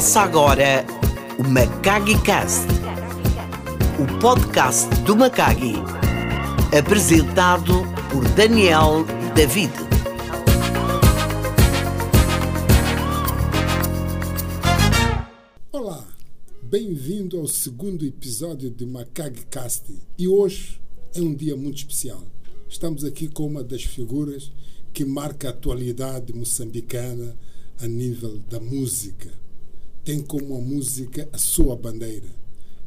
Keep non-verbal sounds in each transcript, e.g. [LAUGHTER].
Começa agora o Macagi Cast, o podcast do Macagi, apresentado por Daniel David. Olá, bem-vindo ao segundo episódio de Macagi Cast e hoje é um dia muito especial. Estamos aqui com uma das figuras que marca a atualidade moçambicana a nível da música. Tem como a música a sua bandeira.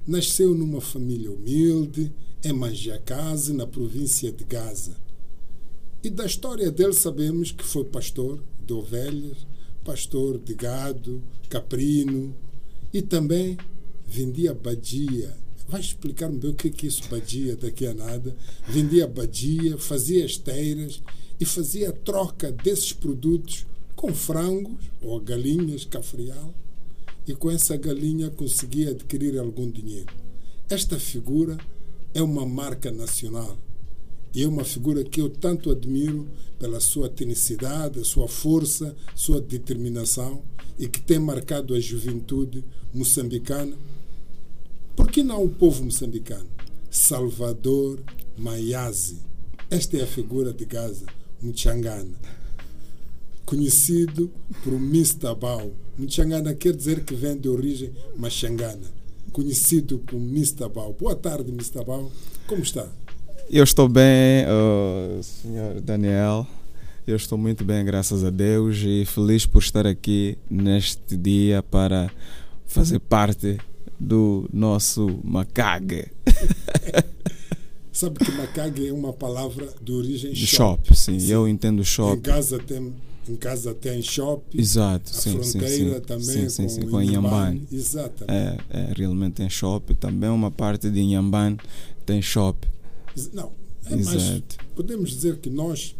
Nasceu numa família humilde, em Manjacase, na província de Gaza. E da história dele sabemos que foi pastor de ovelhas, pastor de gado, caprino e também vendia badia. Vai explicar-me bem o que é isso, badia, daqui a nada. Vendia badia, fazia esteiras e fazia a troca desses produtos com frangos ou galinhas cafrial e com essa galinha conseguia adquirir algum dinheiro. Esta figura é uma marca nacional e é uma figura que eu tanto admiro pela sua tenicidade, a sua força, sua determinação e que tem marcado a juventude moçambicana. Por que não o povo moçambicano? Salvador Maiazi. Esta é a figura de Gaza, Mchangana conhecido por Mistabau. Mchangana quer dizer que vem de origem machangana, conhecido por Mistabau. Boa tarde, Mistabau. Como está? Eu estou bem, uh, senhor Daniel. Eu estou muito bem, graças a Deus, e feliz por estar aqui neste dia para fazer parte do nosso Macag. [LAUGHS] Sabe que Macag é uma palavra de origem de shop. shop. Sim, sim. eu entendo shop. Em casa tem em casa tem shopping. Exato, a sim, fronteira sim, também sim, sim, com, com. Exatamente. É, é, realmente tem shopping. Também uma parte de Inhambane tem shopping. Não, é mais, podemos dizer que nós,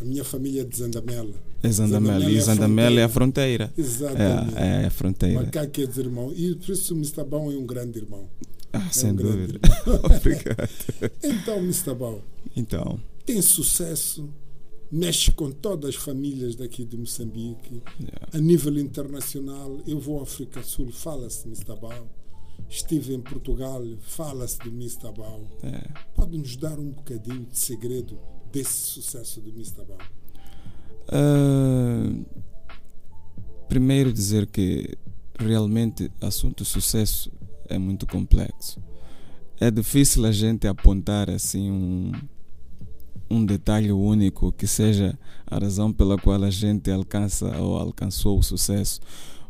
a minha família é de Zandamela. É Zandamela, e Zandamela é a fronteira. Exatamente. É, é a fronteira. Cá quer dizer irmão. E por isso o Mr. Bão é um grande irmão. Ah, é sem um dúvida. [LAUGHS] Obrigado. [LAUGHS] então, Mr. Bão. Então. Tem sucesso mexe com todas as famílias daqui de Moçambique. Yeah. A nível internacional, eu vou à África Sul, fala-se de Mistabal. Estive em Portugal, fala-se de Mistabal. É. Pode nos dar um bocadinho de segredo desse sucesso do Mistabal? Uh, primeiro dizer que realmente assunto sucesso é muito complexo. É difícil a gente apontar assim um um detalhe único que seja a razão pela qual a gente alcança ou alcançou o sucesso,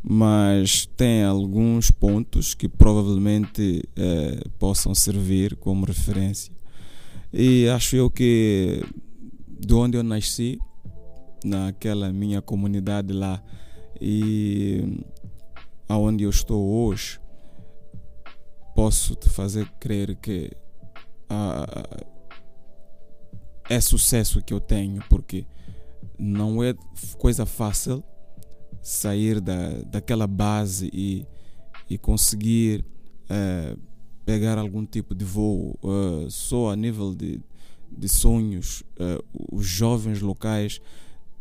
mas tem alguns pontos que provavelmente eh, possam servir como referência. E acho eu que de onde eu nasci, naquela minha comunidade lá, e aonde eu estou hoje, posso te fazer crer que a, é sucesso que eu tenho, porque não é coisa fácil sair da, daquela base e, e conseguir uh, pegar algum tipo de voo. Uh, só a nível de, de sonhos, uh, os jovens locais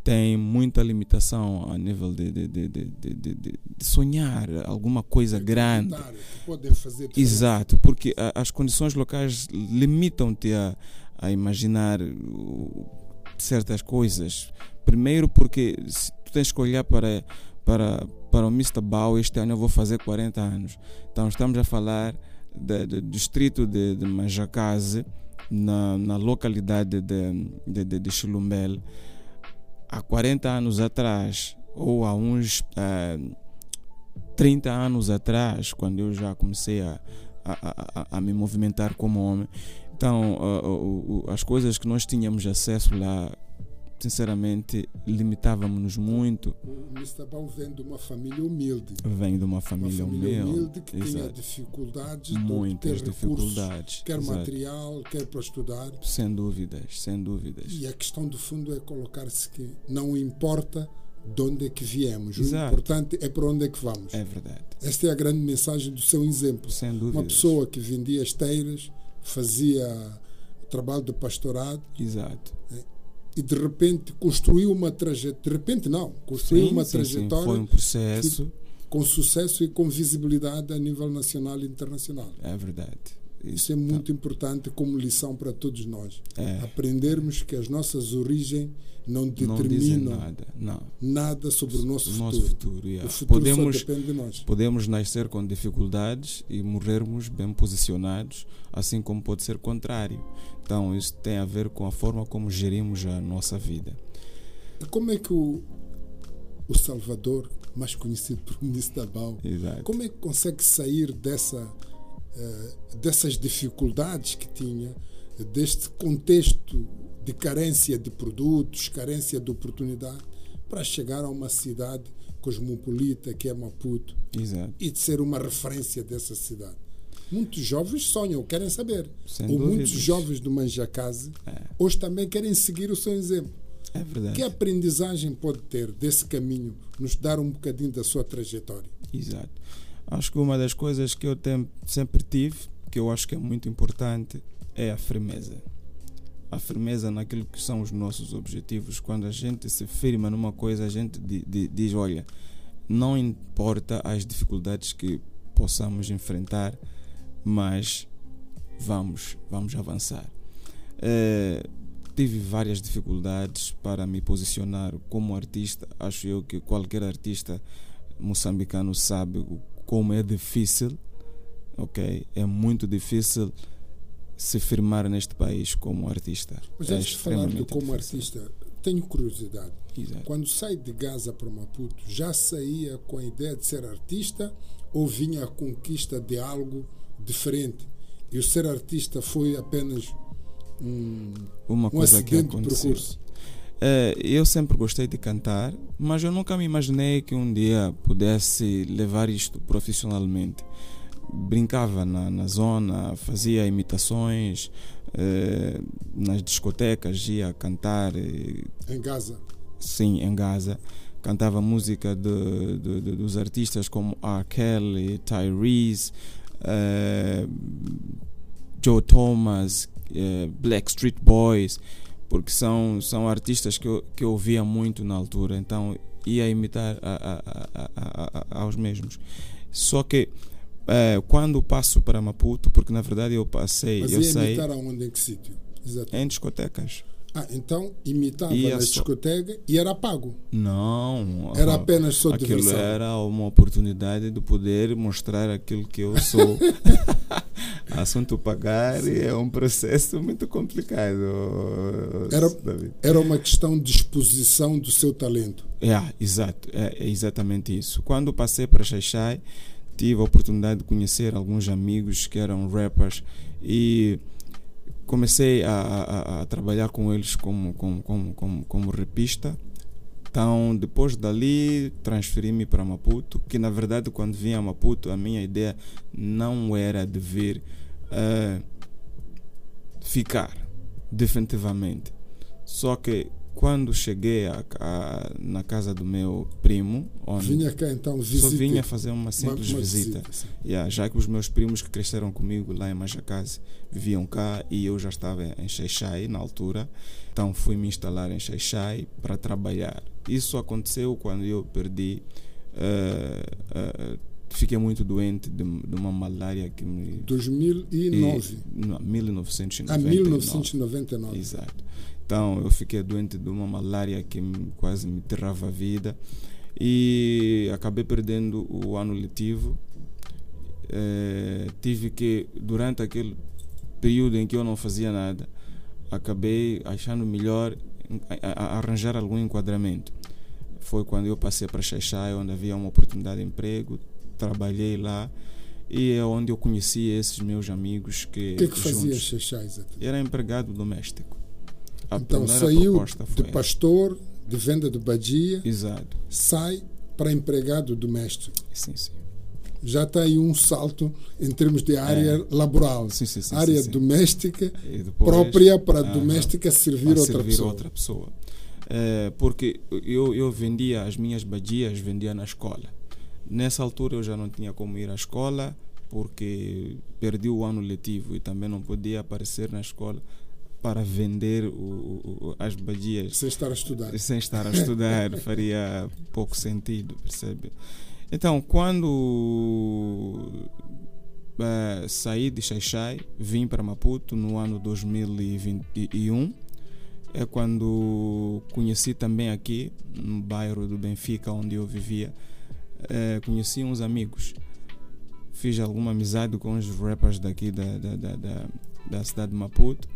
têm muita limitação a nível de, de, de, de, de, de sonhar alguma coisa grande. Exato, porque as condições locais limitam-te a a imaginar certas coisas. Primeiro porque se tu tens que olhar para, para, para o Mr. Bao, este ano eu vou fazer 40 anos. Então estamos a falar do distrito de, de Majacase, na, na localidade de, de, de, de Chilumbel, há 40 anos atrás, ou há uns uh, 30 anos atrás, quando eu já comecei a, a, a, a me movimentar como homem, então, uh, uh, as coisas que nós tínhamos acesso lá, sinceramente, limitávamos-nos muito. O Mr. Bal vem de uma família humilde. Vem de uma família, uma família humilde, humilde que Exato. tinha dificuldades Muitas de ter dificuldades. Recursos, quer Exato. material, quer para estudar. Sem dúvidas, sem dúvidas. E a questão do fundo é colocar-se que não importa de onde é que viemos. Exato. O importante é para onde é que vamos. É verdade. Esta é a grande mensagem do seu exemplo. Sem. Uma pessoa que vendia esteiras, fazia trabalho de pastorado. Exato. E de repente construiu uma trajetória. De repente, não. Construiu sim, uma sim, trajetória. Sim. Foi um processo. com sucesso e com visibilidade a nível nacional e internacional. É verdade. Isso é muito importante como lição para todos nós. É. Aprendermos que as nossas origens não Não determinam nada. Não. nada sobre o nosso O futuro. nosso futuro. yeah. O futuro Podemos, só depende de nós. podemos nascer com dificuldades e morrermos bem posicionados, assim como pode ser contrário. Então, isso tem a ver com a forma como gerimos a nossa vida. Como é que o, o Salvador, mais conhecido por [LAUGHS] Ministro Dabal, como é que consegue sair dessa, dessas dificuldades que tinha, deste contexto de carência de produtos, carência de oportunidade, para chegar a uma cidade cosmopolita que é Maputo Exato. e de ser uma referência dessa cidade? Muitos jovens sonham, querem saber. Sem Ou muitos dúvidas. jovens do Manjacase É. hoje também querem seguir o seu exemplo. É verdade. Que aprendizagem pode ter desse caminho, nos dar um bocadinho da sua trajetória? Exato. Acho que uma das coisas que eu sempre tive, que eu acho que é muito importante, é a firmeza. A firmeza naquilo que são os nossos objetivos. Quando a gente se firma numa coisa, a gente di- di- diz: olha, não importa as dificuldades que possamos enfrentar, mas vamos, vamos avançar. Eh, tive várias dificuldades para me posicionar como artista. Acho eu que qualquer artista moçambicano sabe o- como é difícil, ok? É muito difícil se firmar neste país como artista. Mas é antes de falar de como difícil. artista, tenho curiosidade. Exato. Quando sai de Gaza para Maputo, já saía com a ideia de ser artista ou vinha a conquista de algo diferente? E o ser artista foi apenas um, Uma um coisa que acidente de aconteceu. percurso. Eh, eu sempre gostei de cantar, mas eu nunca me imaginei que um dia pudesse levar isto profissionalmente. Brincava na, na zona, fazia imitações, eh, nas discotecas ia cantar, eh, Em Gaza. sim, em Gaza. Cantava música de, de- de- dos artistas como R. Kelly, Tyrese, eh, Joe Thomas, eh, Black Street Boys, porque são, são artistas que eu, que eu ouvia muito na altura, então ia imitar a- a- a- aos mesmos. Só que eh, quando passo para Maputo, porque na verdade eu passei, Mas eu ia saí imitar aonde? Em que sítio? Em discotecas. Ah, então imitava Ia na só- discoteca e era pago. Não. Era apenas só Aquilo diversão. era uma oportunidade de poder mostrar aquilo que eu sou. [LAUGHS] Assunto pagar é um processo muito complicado. Era- David. Era uma questão de exposição do seu talento. É, exato, é, é exatamente isso. Quando passei para Xaixai, tive a oportunidade de conhecer alguns amigos que eram rappers e comecei a, a- a- trabalhar com eles como, como, como, como, como rapista. Então, depois dali, transferi-me para Maputo, que na verdade, quando vim a Maputo, a minha ideia não era de vir eh, ficar, definitivamente. Só que quando cheguei a- a- na casa do meu primo, onde Vinha cá então visita. só vinha fazer uma uma- simples uma visita. sim. Yeah, já que os meus primos que cresceram comigo lá em Majacase viviam cá e eu já estava em Xaixai na altura, então fui me instalar em Xaixai para trabalhar. Isso aconteceu quando eu perdi, eh, eh, fiquei muito doente de, de uma malária que me. 2009 e- não, 1999. a 1999. Exato. Então eu fiquei doente de uma malária que me- quase me tirava a vida e acabei perdendo o ano letivo. Eh, tive que, durante aquele período em que eu não fazia nada, acabei achando melhor a- a- arranjar algum enquadramento. Foi quando eu passei para Xaixai, onde havia uma oportunidade de emprego, trabalhei lá e é onde eu conheci esses meus amigos que, O que é que fazia Xaxá exatamente? era empregado doméstico. A Então saiu de pastor, de venda de badia, Exato. sai para empregado doméstico. Sim, sim. Já aí um salto em termos de área laboral. É. Sim, sim, sim, área sim, sim. doméstica depois, própria para a doméstica servir outra servir pessoa. outra pessoa. É, porque eu, eu vendia as minhas badias, vendia na escola. Nessa altura eu já não tinha como ir à escola porque perdi o ano letivo e também não podia aparecer na escola para vender o- o- as badias Sem estar a estudar. sem estar a estudar [LAUGHS] faria pouco sentido, percebe? Então, quando eh, saí de Xaixai, vim para Maputo no ano 2021, é quando conheci também aqui, no bairro do Benfica, onde eu vivia, eh, conheci uns amigos. Fiz alguma amizade com os rappers daqui da, da, da, da, da cidade de Maputo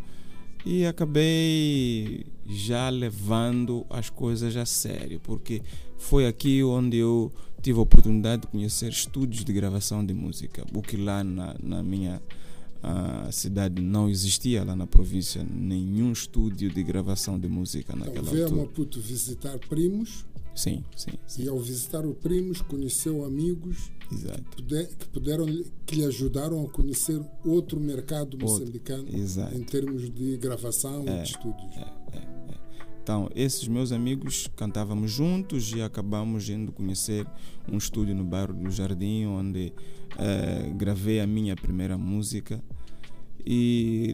e acabei já levando as coisas a sério, porque foi aqui onde eu tive a oportunidade de conhecer estúdios de gravação de música, o que lá na, na minha uh, cidade não existia, lá na província, nenhum estúdio de gravação de música Então, naquela veio a altura. Maputo visitar primos Sim, sim, sim, e ao visitar os primos conheceu amigos exato. puder- que puderam que lhe ajudaram a conhecer outro mercado Outro, moçambicano exato. em termos de gravação e É, de estúdios. Então, esses meus amigos cantávamos juntos e acabamos indo conhecer um estúdio no bairro do Jardim, onde eh, gravei a minha primeira música. E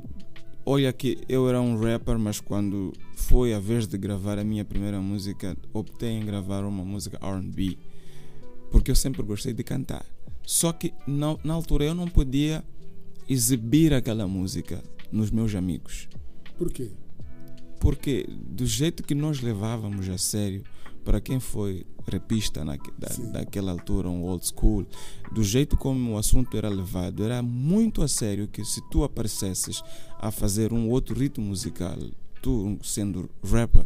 olha que eu era um rapper, mas quando foi a vez de gravar a minha primeira música, optei em gravar uma música RB, porque eu sempre gostei de cantar. Só que na, na altura eu não podia exibir aquela música nos meus amigos Por quê? Porque do jeito que nós levávamos a sério, para quem foi repista na, da, daquela altura, um old school, do jeito como o assunto era levado, era muito a sério que se tu aparecesses a fazer um outro ritmo musical, tu sendo rapper,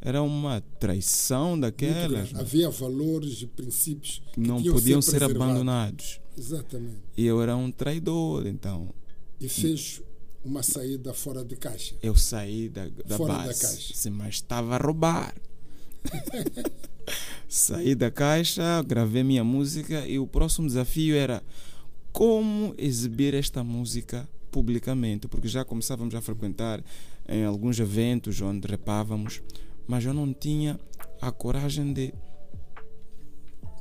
era uma traição daquelas grande. Havia valores e princípios que não podiam ser ser abandonados. Exatamente. E eu era um traidor, então E fez uma saída fora de caixa. eu saí da, da Fora da base, caixa. Sim, mas estava a roubar. [LAUGHS] saí da caixa, gravei minha música e o próximo desafio era como exibir esta música publicamente, porque já começávamos a frequentar em alguns eventos onde repávamos, mas eu não tinha a coragem de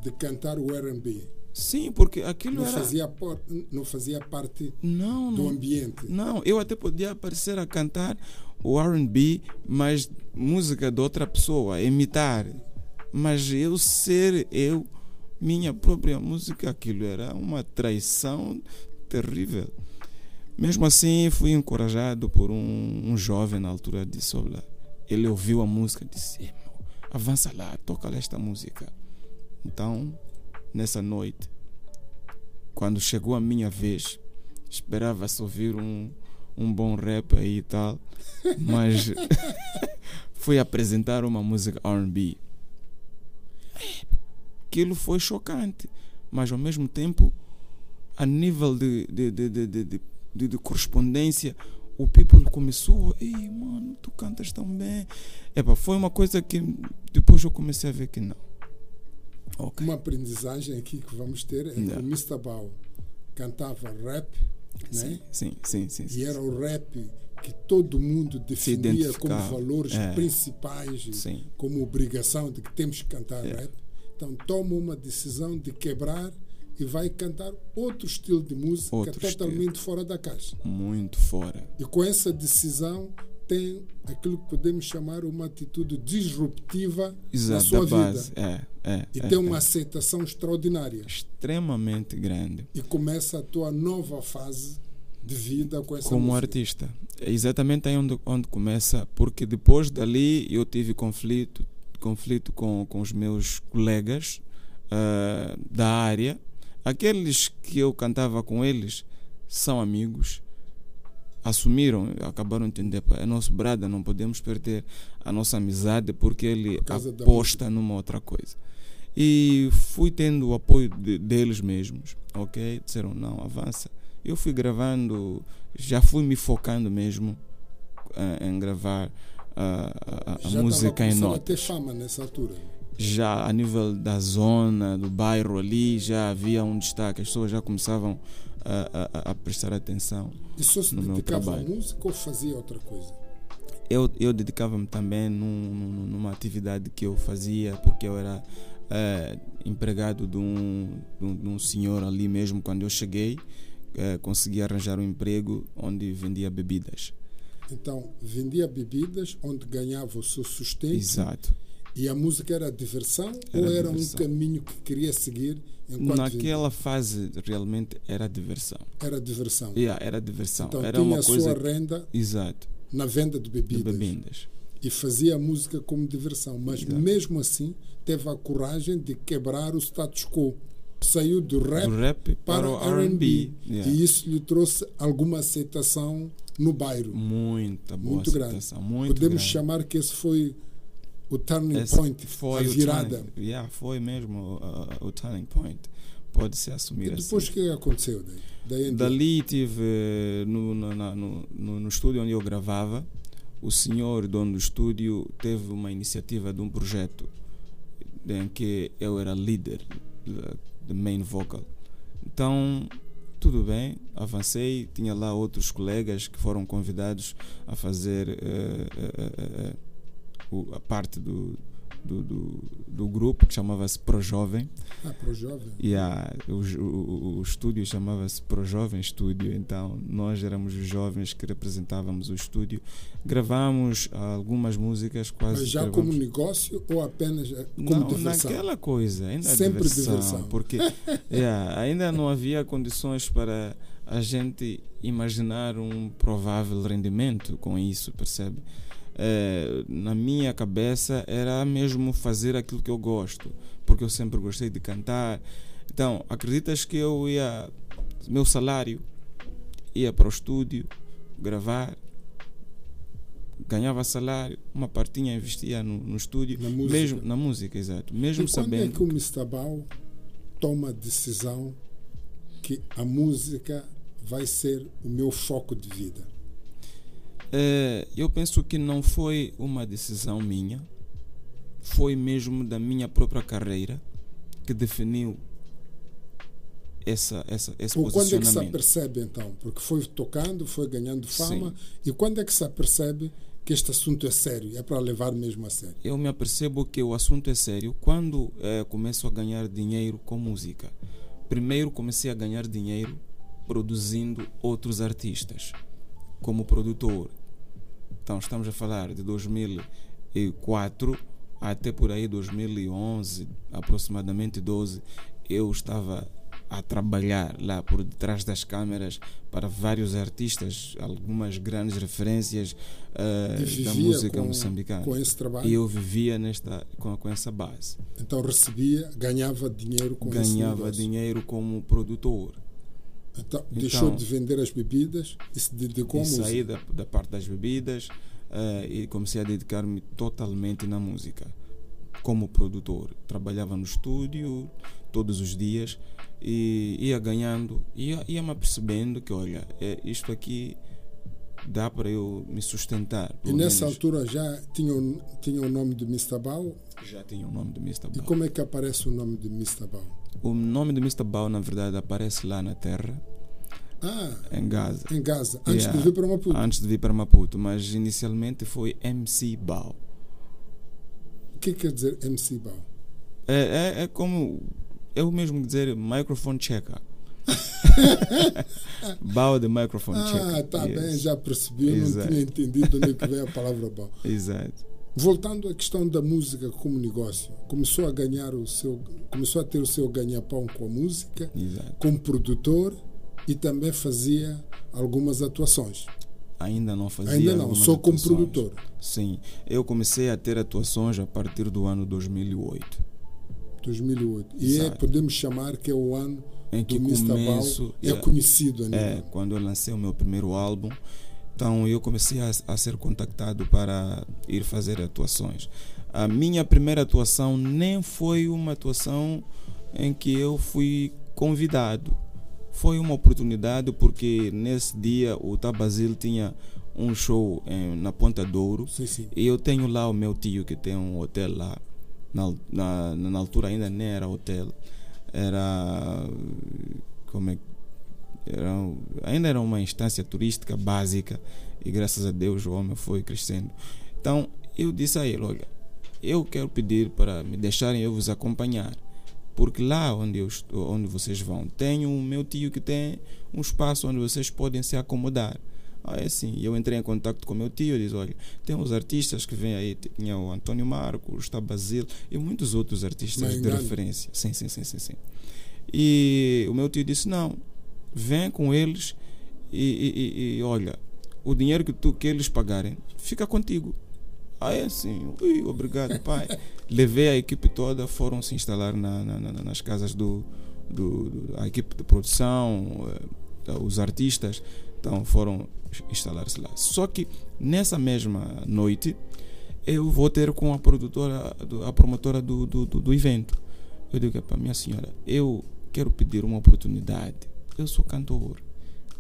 De cantar o R&B. Sim, porque aquilo Não era fazia, por- não fazia parte não, do não, ambiente. Não, eu até podia aparecer a cantar o RB, mas música de outra pessoa, imitar. Mas eu ser eu, minha própria música, aquilo era uma traição terrível. Mesmo assim, fui encorajado por um, um jovem na altura de Sobla. Ele ouviu a música e disse: "Eh, meu, avança lá, toca lá esta música. Então, nessa noite, quando chegou a minha vez, esperava-se ouvir um, um bom rap aí e tal, [LAUGHS] mas [LAUGHS] fui apresentar uma música RB. Aquilo foi chocante, mas ao mesmo tempo, a nível de, de, de, de, de, correspondência, o people começou, ei mano, tu cantas tão bem. Epa, foi uma coisa que depois eu comecei a ver que não. Ok. Uma aprendizagem aqui que vamos ter é que o Mr. Bau cantava rap, Sim, né? sim, sim, sim. sim, E era o rap que todo mundo definia como valores É. principais, Sim. como obrigação de que temos que cantar É. rap. Então toma uma decisão de quebrar e vai cantar outro estilo de música Outro totalmente fora da caixa. Muito fora. E com essa decisão tem aquilo que podemos chamar uma atitude disruptiva na Exato, sua da base. vida. É, é. E é, tem uma é. aceitação extraordinária. extremamente grande E começa a tua nova fase de vida com essa como música. artista. É exatamente aí onde, onde começa, porque depois dali eu tive conflito, conflito com, com os meus colegas ah, da área. Aqueles que eu cantava com eles são amigos, assumiram, acabaram de entender, é nosso brother, não podemos perder a nossa amizade porque ele da aposta numa outra coisa. E fui tendo o apoio de- deles mesmos, ok? Disseram, não, avança. Eu fui gravando, já fui me focando mesmo ah, em gravar a, a- a Já música em começando a notas ter fama nessa altura. já a nível da zona, do bairro ali, já havia um destaque, as pessoas já começavam a, a- a prestar atenção. E só se No meu dedicava à trabalho. música ou fazia outra coisa? Eu, eu dedicava-me também num- num- numa atividade que eu fazia, porque eu era eh, empregado de um, de, um, de um senhor ali mesmo quando eu cheguei. eh, consegui arranjar um emprego onde vendia bebidas. Então, vendia bebidas onde ganhava o seu sustento Exato. E a música era diversão Era ou era diversão. um caminho que queria seguir enquanto Naquela fase realmente era diversão. era diversão. Yeah, era diversão. Então era tinha uma a coisa. sua renda Exato. na venda de De bebidas bebidas. e fazia a música como diversão, mas Exato. mesmo assim teve a coragem de quebrar o status quo. Saiu do rap Do rap para, o RB. Yeah. e isso lhe trouxe alguma aceitação no bairro. Muita boa Muito grande. aceitação. Muito Podemos grande. chamar que esse foi o turning Esse point, foi a virada. turning- yeah, foi mesmo uh, o turning point. Pode-se assumir E depois o assim. que aconteceu daí? Daí? Dali tive eh, no, na- no, no, no estúdio onde eu gravava, o senhor dono do estúdio teve uma iniciativa de um projeto em que eu era líder de main vocal. Então, tudo bem, avancei, tinha lá outros colegas que foram convidados a fazer eh, eh, o- a parte do, do, do, do grupo que chamava-se Pro Jovem. Ah, para o jovem. E a, o, o, o estúdio chamava-se Pro Jovem Estúdio, então nós éramos os jovens que representávamos o estúdio. Gravamos algumas músicas, quase. Mas já gravamos- como negócio ou apenas eh, como não, diversão? naquela coisa, ainda Sempre diversão, diversão. porque [LAUGHS] yeah, ainda não havia condições para a gente imaginar um provável rendimento com isso, percebe? Eh, na minha cabeça era mesmo fazer aquilo que eu gosto, porque eu sempre gostei de cantar. Então, acreditas que eu ia, meu salário ia para o estúdio gravar, ganhava salário, uma partinha investia no, no estúdio, Na música. mesmo na música, exato, mesmo e quando é sabendo que o Mr. Bau toma a decisão que a música vai ser o meu foco de vida? Eh, eu penso que não foi uma decisão minha, foi mesmo da minha própria carreira que definiu essa, essa, esse Ou quando é que se apercebe então? Porque foi tocando, foi ganhando fama. Sim. E quando é que se apercebe que este assunto é sério? É para levar mesmo a sério? Eu me apercebo que o assunto é sério quando eh, começo a ganhar dinheiro com música. Primeiro comecei a ganhar dinheiro produzindo outros artistas, como produtor. Então estamos a falar de 2004 até por aí 2011, aproximadamente 12, eu estava a trabalhar lá por detrás das câmeras para vários artistas, algumas grandes referências E da música com, moçambicana. com esse trabalho. E eu vivia nesta, com, com essa base. Então recebia, ganhava dinheiro com Ganhava dinheiro como produtor. Então, deixou Então- de vender as bebidas e se dedicou à música. saí da, da parte das bebidas eh, e comecei a dedicar-me totalmente na música. Como produtor. Trabalhava no estúdio todos os dias e ia ganhando, ia, ia me apercebendo que, olha, é, isto aqui dá para eu me sustentar. E nessa menos. altura já tinha, o- tinha o nome de Mr. Bau. já tinha o nome do Mr. E como é que aparece o nome de Mr. O nome do Mr. Bao, na verdade, aparece lá na Terra, Ah, em Gaza. em Gaza, antes Yeah. de vir para Maputo. Antes de vir para Maputo, mas inicialmente foi MC Bao. O que quer dizer MC Bau? É, é, é como eu mesmo dizer microphone checker. [LAUGHS] Bao de microphone checker. Ah, tá Yes. bem, já percebi. Não tinha entendido onde é que vem a palavra Bau. [LAUGHS] Exato. Voltando à questão da música como negócio, começou a ganhar o seu, começou a ter o seu ganha-pão com a música, Exato. como produtor e também fazia algumas atuações. Ainda não fazia. Ainda não, só como atuações. produtor. Sim. Eu comecei a ter atuações a partir do ano 2008. 2008. E é, podemos chamar que é o ano Em que do Mr. Bau começo. é conhecido a É, nível. quando eu lancei o meu primeiro álbum, então eu comecei a, a ser contactado para ir fazer atuações. A minha primeira atuação nem foi uma atuação em que eu fui convidado. Foi uma oportunidade porque nesse dia o Tabazil tinha um show em- na Ponta Douro Sim, sim. e eu tenho lá o meu tio que tem um hotel lá. Na, na, na altura ainda nem era hotel. Era. Como é que. Era, um- ainda era uma instância turística básica e graças a Deus o homem foi crescendo. Então eu disse a ele: Olha, eu quero pedir para me deixarem eu vos acompanhar. Porque lá onde, eu estou, onde vocês vão, tem o meu tio que tem um espaço onde vocês podem se acomodar. Ah, é assim. Eu entrei em contato com meu tio e disse: Olha, tem uns artistas que vêm aí. Tinha o Antônio Marcos, está Basil e muitos outros artistas de referência. Sim, sim, sim, sim, sim. E o meu tio disse: Não, vem com eles e, e, e olha, o dinheiro que, tu, que eles pagarem fica contigo. Aí assim, ui, obrigado, [LAUGHS] pai. Levei a equipe toda, foram se instalar na, na, na, nas casas do, do, do, a equipe de produção, eh, os artistas, então foram instalar-se lá. Só que nessa mesma noite eu vou ter com a produtora, a promotora do, do, do, do evento. Eu digo para minha senhora, eu quero pedir uma oportunidade. Eu sou cantor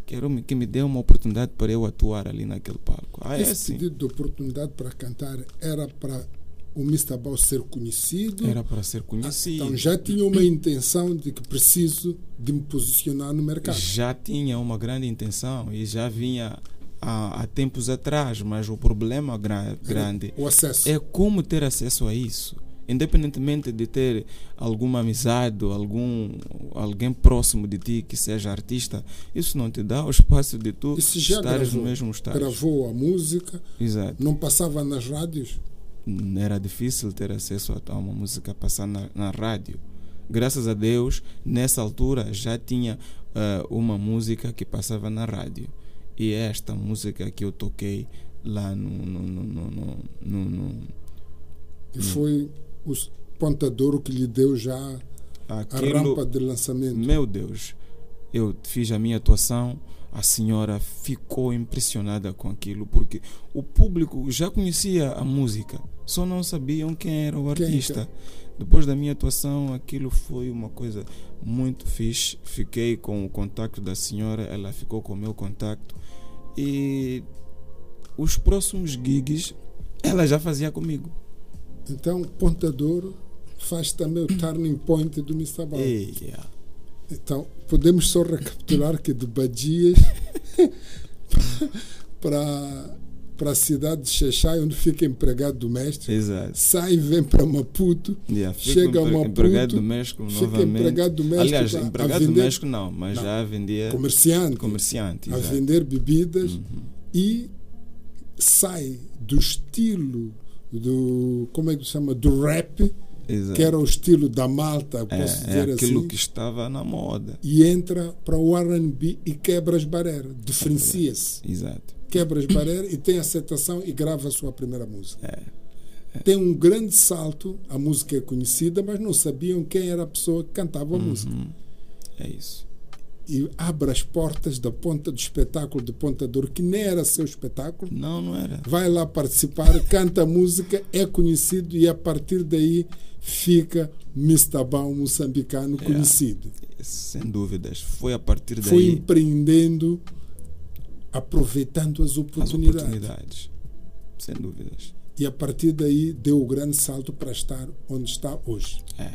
quero que me dê uma oportunidade para eu atuar ali naquele palco. Ah, Esse é assim. pedido de oportunidade para cantar era para o Mistabal ser conhecido? Era para ser conhecido. então já tinha uma intenção de que preciso de me posicionar no mercado? Já tinha uma grande intenção e já vinha há, há tempos atrás, mas o problema gra grande o acesso. é como ter acesso a isso independentemente de ter alguma amizade ou algum alguém próximo de ti que seja artista, isso não te dá o espaço de tu estares no mesmo estado. Gravou a música, Exato. não passava nas rádios? Era difícil ter acesso a uma música passar na, na rádio. Graças a Deus, nessa altura já tinha uh, uma música que passava na rádio. E é esta música que eu toquei lá no. no, no, no, no, no e foi o pontadouro que lhe deu já Aquilo, a rampa de lançamento. Meu Deus, eu fiz a minha atuação, a senhora ficou impressionada com aquilo, porque o público já conhecia a música, só não sabiam quem era o artista. Quem? Depois da minha atuação, aquilo foi uma coisa muito fixe. Fiquei com o contato da senhora, ela ficou com o meu contato. E os próximos gigs ela já fazia comigo. Então, Pontadouro faz também o turning point do Mistabal. Yeah. Então, podemos só recapitular que de Badias [LAUGHS] para para a cidade de Xaxai, onde fica empregado doméstico, Exato. sai e vem para Maputo, yeah, chega a Maputo, empregado doméstico fica novamente. empregado doméstico. Aliás, empregado vender, doméstico não, mas não, já vendia comerciante, comerciante a vender bebidas uhum. e sai do estilo do como é que se chama do rap Exato. que era o estilo da Malta posso é, dizer é aquilo assim que estava na moda e entra para o R&B e quebra as barreiras diferencia-se Exato. quebra as barreiras e tem aceitação e grava a sua primeira música é. É. tem um grande salto a música é conhecida mas não sabiam quem era a pessoa que cantava a uhum. música é isso e abre as portas da ponta do espetáculo de Ponta Dor, que nem era seu espetáculo. Não, não era. Vai lá participar, canta música, é conhecido e a partir daí fica Mistabão moçambicano é, conhecido. Sem dúvidas. Foi a partir daí. Foi empreendendo, aproveitando as oportunidades. As oportunidades. Sem dúvidas. E a partir daí deu o grande salto para estar onde está hoje. É.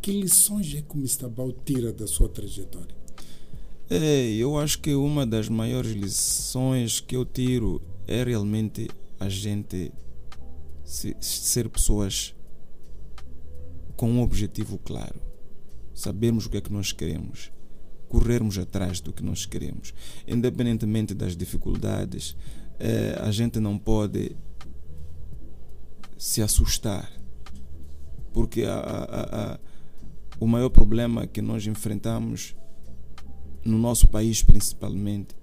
Que lições é que o Mistabão tira da sua trajetória? É, eu acho que uma das maiores lições que eu tiro é realmente a gente se, ser pessoas com um objetivo claro, sabermos o que é que nós queremos, corrermos atrás do que nós queremos, independentemente das dificuldades, é, a gente não pode se assustar, porque a, a, a, o maior problema que nós enfrentamos no nosso país principalmente,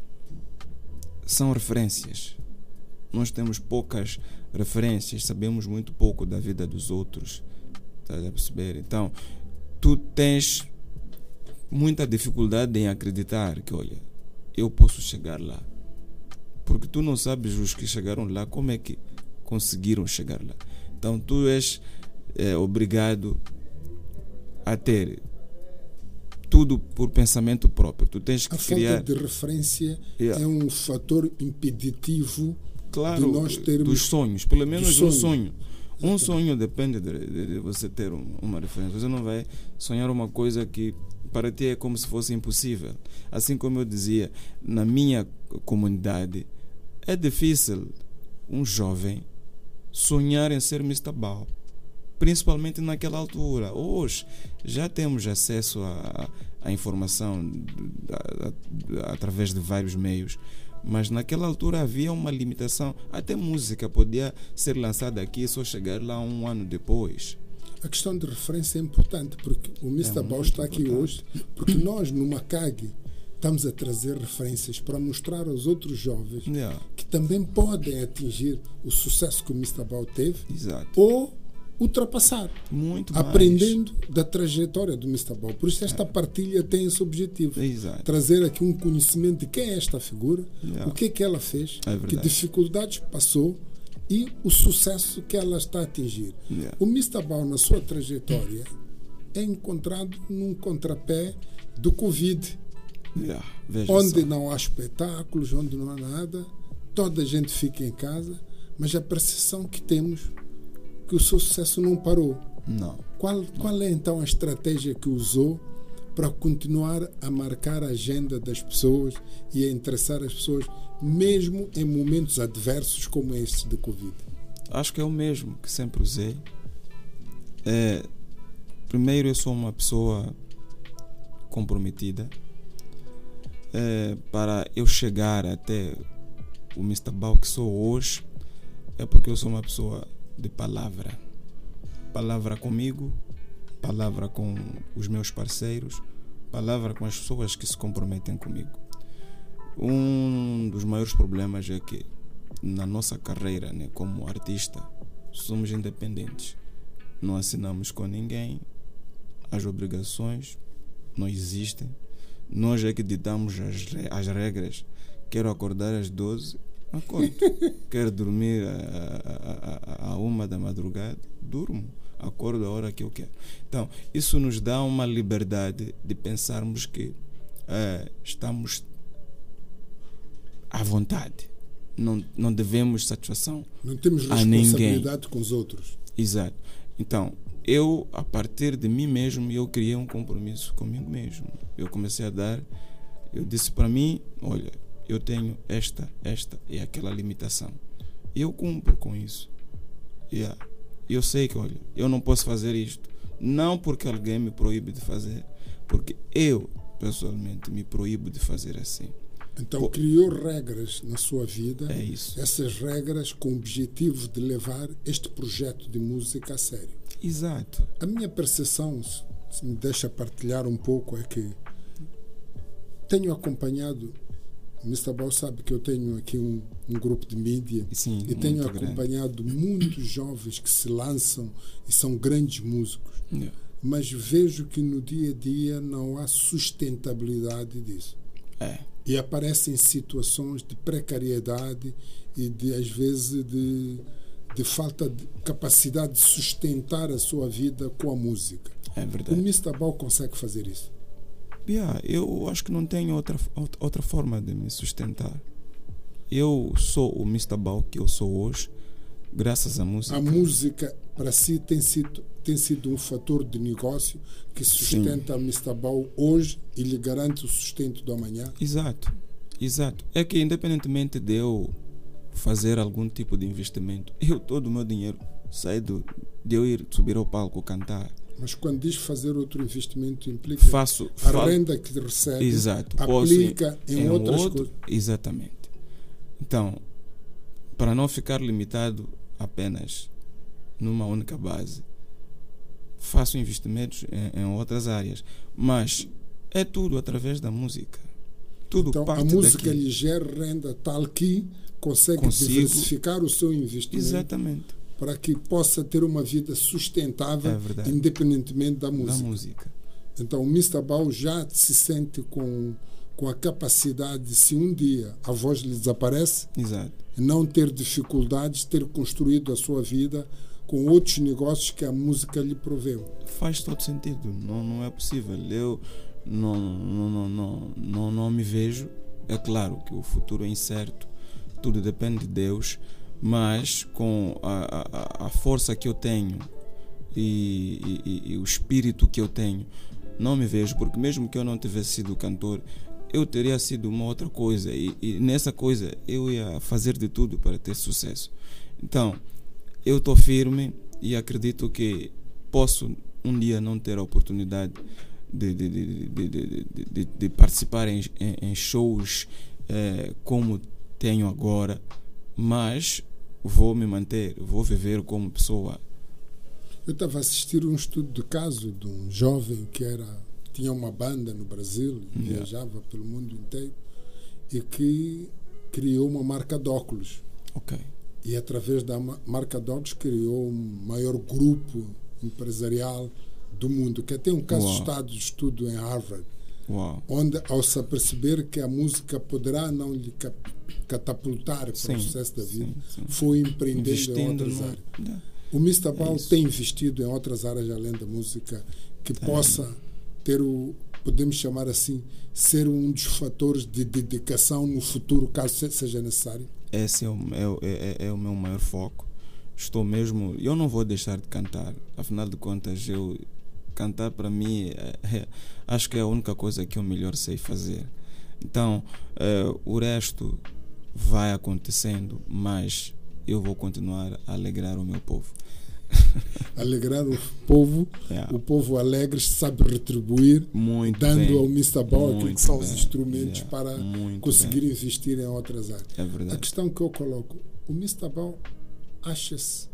são referências. Nós temos poucas referências, sabemos muito pouco da vida dos outros. Estás a perceber? Então, tu tens muita dificuldade em acreditar que, olha, eu posso chegar lá. Porque tu não sabes os que chegaram lá, como é que conseguiram chegar lá. Então, tu és é, obrigado a ter tudo por pensamento próprio. Tu tens que a criar. falta de referência yeah. é um fator impeditivo claro, de nós termos dos sonhos, pelo menos sonho. um sonho. Um sonho depende de, de, de, você ter uma referência. Você não vai sonhar uma coisa que para ti é como se fosse impossível. Assim como eu dizia, na minha comunidade é difícil um jovem sonhar em ser Mr. Bao principalmente naquela altura. Hoje já temos acesso à informação através de vários meios, Mas naquela altura havia uma limitação. Até música podia ser lançada aqui e só chegar lá um ano depois. A questão de referência é importante, porque o Mr. É muito está aqui importante. hoje, porque nós no Macag estamos a trazer referências para mostrar aos outros jovens Yeah, que também podem atingir o sucesso que o Mr. Bau teve exato. ou ultrapassar, Muito mais. aprendendo da trajetória do Mr. Bau. Por isso esta partilha tem esse objetivo. Exato. Trazer aqui um conhecimento de quem é esta figura, Yeah. o que é que ela fez, É que dificuldades passou e o sucesso que ela está a atingir. Yeah. O Mr. Bau, na sua trajetória, é encontrado num contrapé do Covid, Yeah, onde só. não há espetáculos, onde não há nada, toda a gente fica em casa, mas a percepção que temos que o seu sucesso não parou. Não. Qual, qual é então a estratégia que usou para continuar a marcar a agenda das pessoas e a interessar as pessoas, mesmo em momentos adversos como este de Covid? Acho que é o mesmo que sempre usei. É, primeiro, eu sou uma pessoa comprometida. É, para eu chegar até o Mr. Bau que sou hoje, é porque eu sou uma pessoa de palavra. Palavra comigo, palavra com os meus parceiros, palavra com as pessoas que se comprometem comigo. Um dos maiores problemas é que na nossa carreira né, como artista somos independentes. Não assinamos com ninguém, as obrigações não existem. Nós é que ditamos as, as regras. Quero acordar às 12, acordo. [LAUGHS] Quero dormir a, a, a, a uma da madrugada, durmo. Acordo a hora que eu quero. Então, isso nos dá uma liberdade de pensarmos que eh, estamos à vontade. Não, não devemos satisfação Não temos A ninguém. responsabilidade com os outros. Exato. Então, eu, a partir de mim mesmo, eu criei um compromisso comigo mesmo. Eu comecei a dar, eu disse para mim, olha, eu tenho esta, esta e aquela limitação. Eu cumpro com isso. Yeah. Eu sei que, olha, eu não posso fazer isto. Não porque alguém me proíbe de fazer, porque eu, pessoalmente, me proíbo de fazer assim. Então Pô. criou regras na sua vida, É isso. essas regras com o objetivo de levar este projeto de música a sério. Exato. A minha percepção, se me deixa partilhar um pouco, é que tenho acompanhado, Mr. Ball sabe que eu tenho aqui um, um grupo de mídia Sim, e tenho muito grande. acompanhado muitos [COUGHS] jovens que se lançam e são grandes músicos, Yeah. mas vejo que no dia a dia não há sustentabilidade disso. É. E aparecem situações de precariedade e de às vezes de, de falta de capacidade de sustentar a sua vida com a música. É O verdade. Mr. Ball consegue fazer isso. Yeah, eu acho que não tenho outra, outra- forma de me sustentar. Eu sou o Mr. Bau que eu sou hoje, graças à música. A música para si tem sido, tem sido um fator de negócio que sustenta a Mr. Ball hoje e lhe garante o sustento do amanhã. Exato, exato. É que independentemente de eu fazer algum tipo de investimento, eu todo o meu dinheiro sai do, de eu ir subir ao palco cantar. Mas quando diz fazer outro investimento implica Faço. a fa- renda que recebe Exato. posso aplica em, um outras outro- coisas. Exatamente. Então, para não ficar limitado apenas numa única base, faço investimentos em, em outras áreas, mas é tudo através da música. Tudo Então a parte música daqui. lhe gera renda tal que consegue Consigo. diversificar o seu investimento Exatamente. Para que possa ter uma vida sustentável É independentemente da Da música. música. Então o Mr. Bau já se sente com, com a capacidade de, se um dia a voz lhe desaparece, Exato. não ter dificuldades, ter construído a sua vida com outros negócios que a música lhe proveu. Faz todo sentido. Não, não é possível. Eu não, não, não, não, não, não me vejo. É claro que o futuro é incerto. Tudo depende de Deus. Mas com a, a, a força que eu tenho e, e, e o espírito que eu tenho, não me vejo. Porque mesmo que eu não tivesse sido cantor, eu teria sido uma outra coisa. E, e nessa coisa eu ia fazer de tudo para ter sucesso. Então, eu estou firme e acredito que posso um dia não ter a oportunidade de, de, de, de, participar em, em, em shows eh, como tenho agora, mas vou me manter, vou viver como pessoa. Eu estava a assistir um estudo de caso de um jovem que era tinha uma banda no Brasil, Yeah. viajava pelo mundo inteiro e que criou uma marca de óculos. Ok. E através da ma- marca de óculos criou um maior grupo empresarial do mundo, que até um caso Uau. estado de estudo em Harvard, Uau. onde ao se aperceber que a música poderá não lhe catapultar para Sim, o sucesso da vida, sim, sim. foi empreendendo em outras no. áreas. Yeah. O Mr. Ball isso. tem investido em outras áreas além da música que possa ter o, podemos chamar assim, ser um dos fatores de dedicação no futuro, caso se- seja necessário. Esse é é, o- é- é- é o meu maior foco. Estou mesmo. Eu não vou deixar de cantar. Afinal de contas, eu cantar para mim é- é- acho que é a única coisa que eu melhor sei fazer. Então, eh, o resto vai acontecendo, mas eu vou continuar a alegrar o meu povo. [LAUGHS] Alegrar o povo, Yeah. o povo alegre sabe retribuir, Muito dando bem. ao Mr. Ball aquilo que são os bem. instrumentos Yeah. para Muito conseguir bem. investir em outras áreas. É A questão que eu coloco, o Mr. Ball acha-se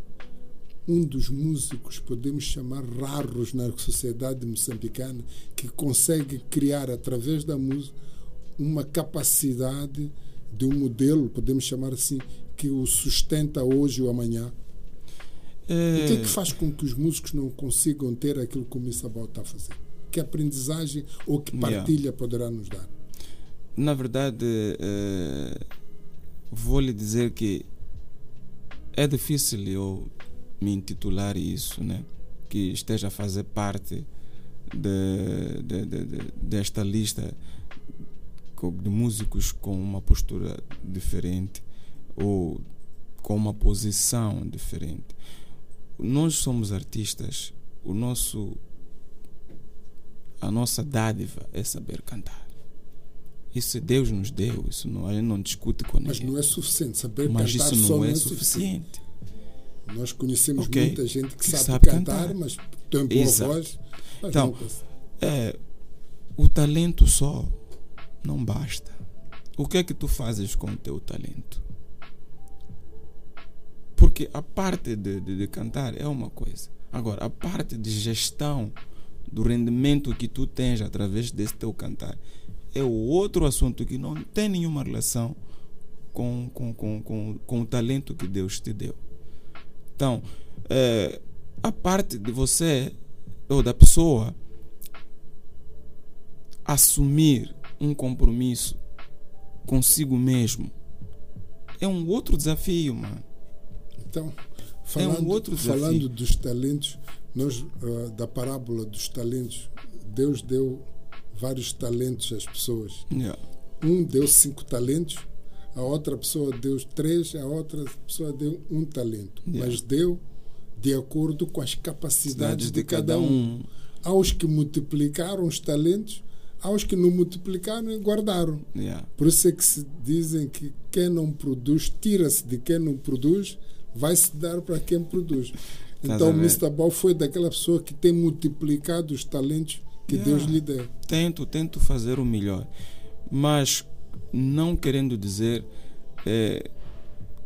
um dos músicos, podemos chamar raros na sociedade moçambicana, que consegue criar através da música uma capacidade de um modelo, podemos chamar assim, que o sustenta hoje ou amanhã. O que é que faz com que os músicos não consigam ter aquilo que o. Ball está a fazer? Que aprendizagem ou que Yeah. partilha poderá nos dar? Na verdade, eh, vou lhe dizer que é difícil eu me intitular isso, né? Que esteja a fazer parte de, de- de- de- desta lista de músicos com uma postura diferente ou com uma posição diferente. Nós somos artistas, o nosso a nossa dádiva é saber cantar. Isso Deus nos deu, isso não, a gente não discute com Mas ninguém. não é suficiente. Saber Mas cantar isso só não é suficiente. Nós conhecemos Ok. muita gente que, Que sabe, sabe cantar, cantar. mas tem boa Exato. voz. Então, É, o talento só não basta. O que é que tu fazes com o teu talento? Porque a parte de, de, de cantar é uma coisa. Agora, a parte de gestão do rendimento que tu tens através desse teu cantar é o outro assunto que não tem nenhuma relação com, com, com, com, com o talento que Deus te deu. Então, é, a parte de você ou da pessoa assumir um compromisso consigo mesmo é um outro desafio, mano. Então, falando, outro desafio. falando dos talentos, nós ah, da parábola dos talentos, Deus deu vários talentos às pessoas. Yeah. Um deu cinco talentos, a outra pessoa deu três, a outra pessoa deu um talento. Yeah. Mas deu de acordo com as capacidades Cidades de, cada um. Aos que multiplicaram os talentos, aos que não multiplicaram e guardaram. Yeah. Por isso é que se dizem que quem não produz, tira-se de quem não produz, vai se dar para quem produz. [LAUGHS] Então o? Mr. Ball foi daquela pessoa que tem multiplicado os talentos que Yeah. Deus lhe deu. Tento, tento fazer o melhor, mas não querendo dizer eh,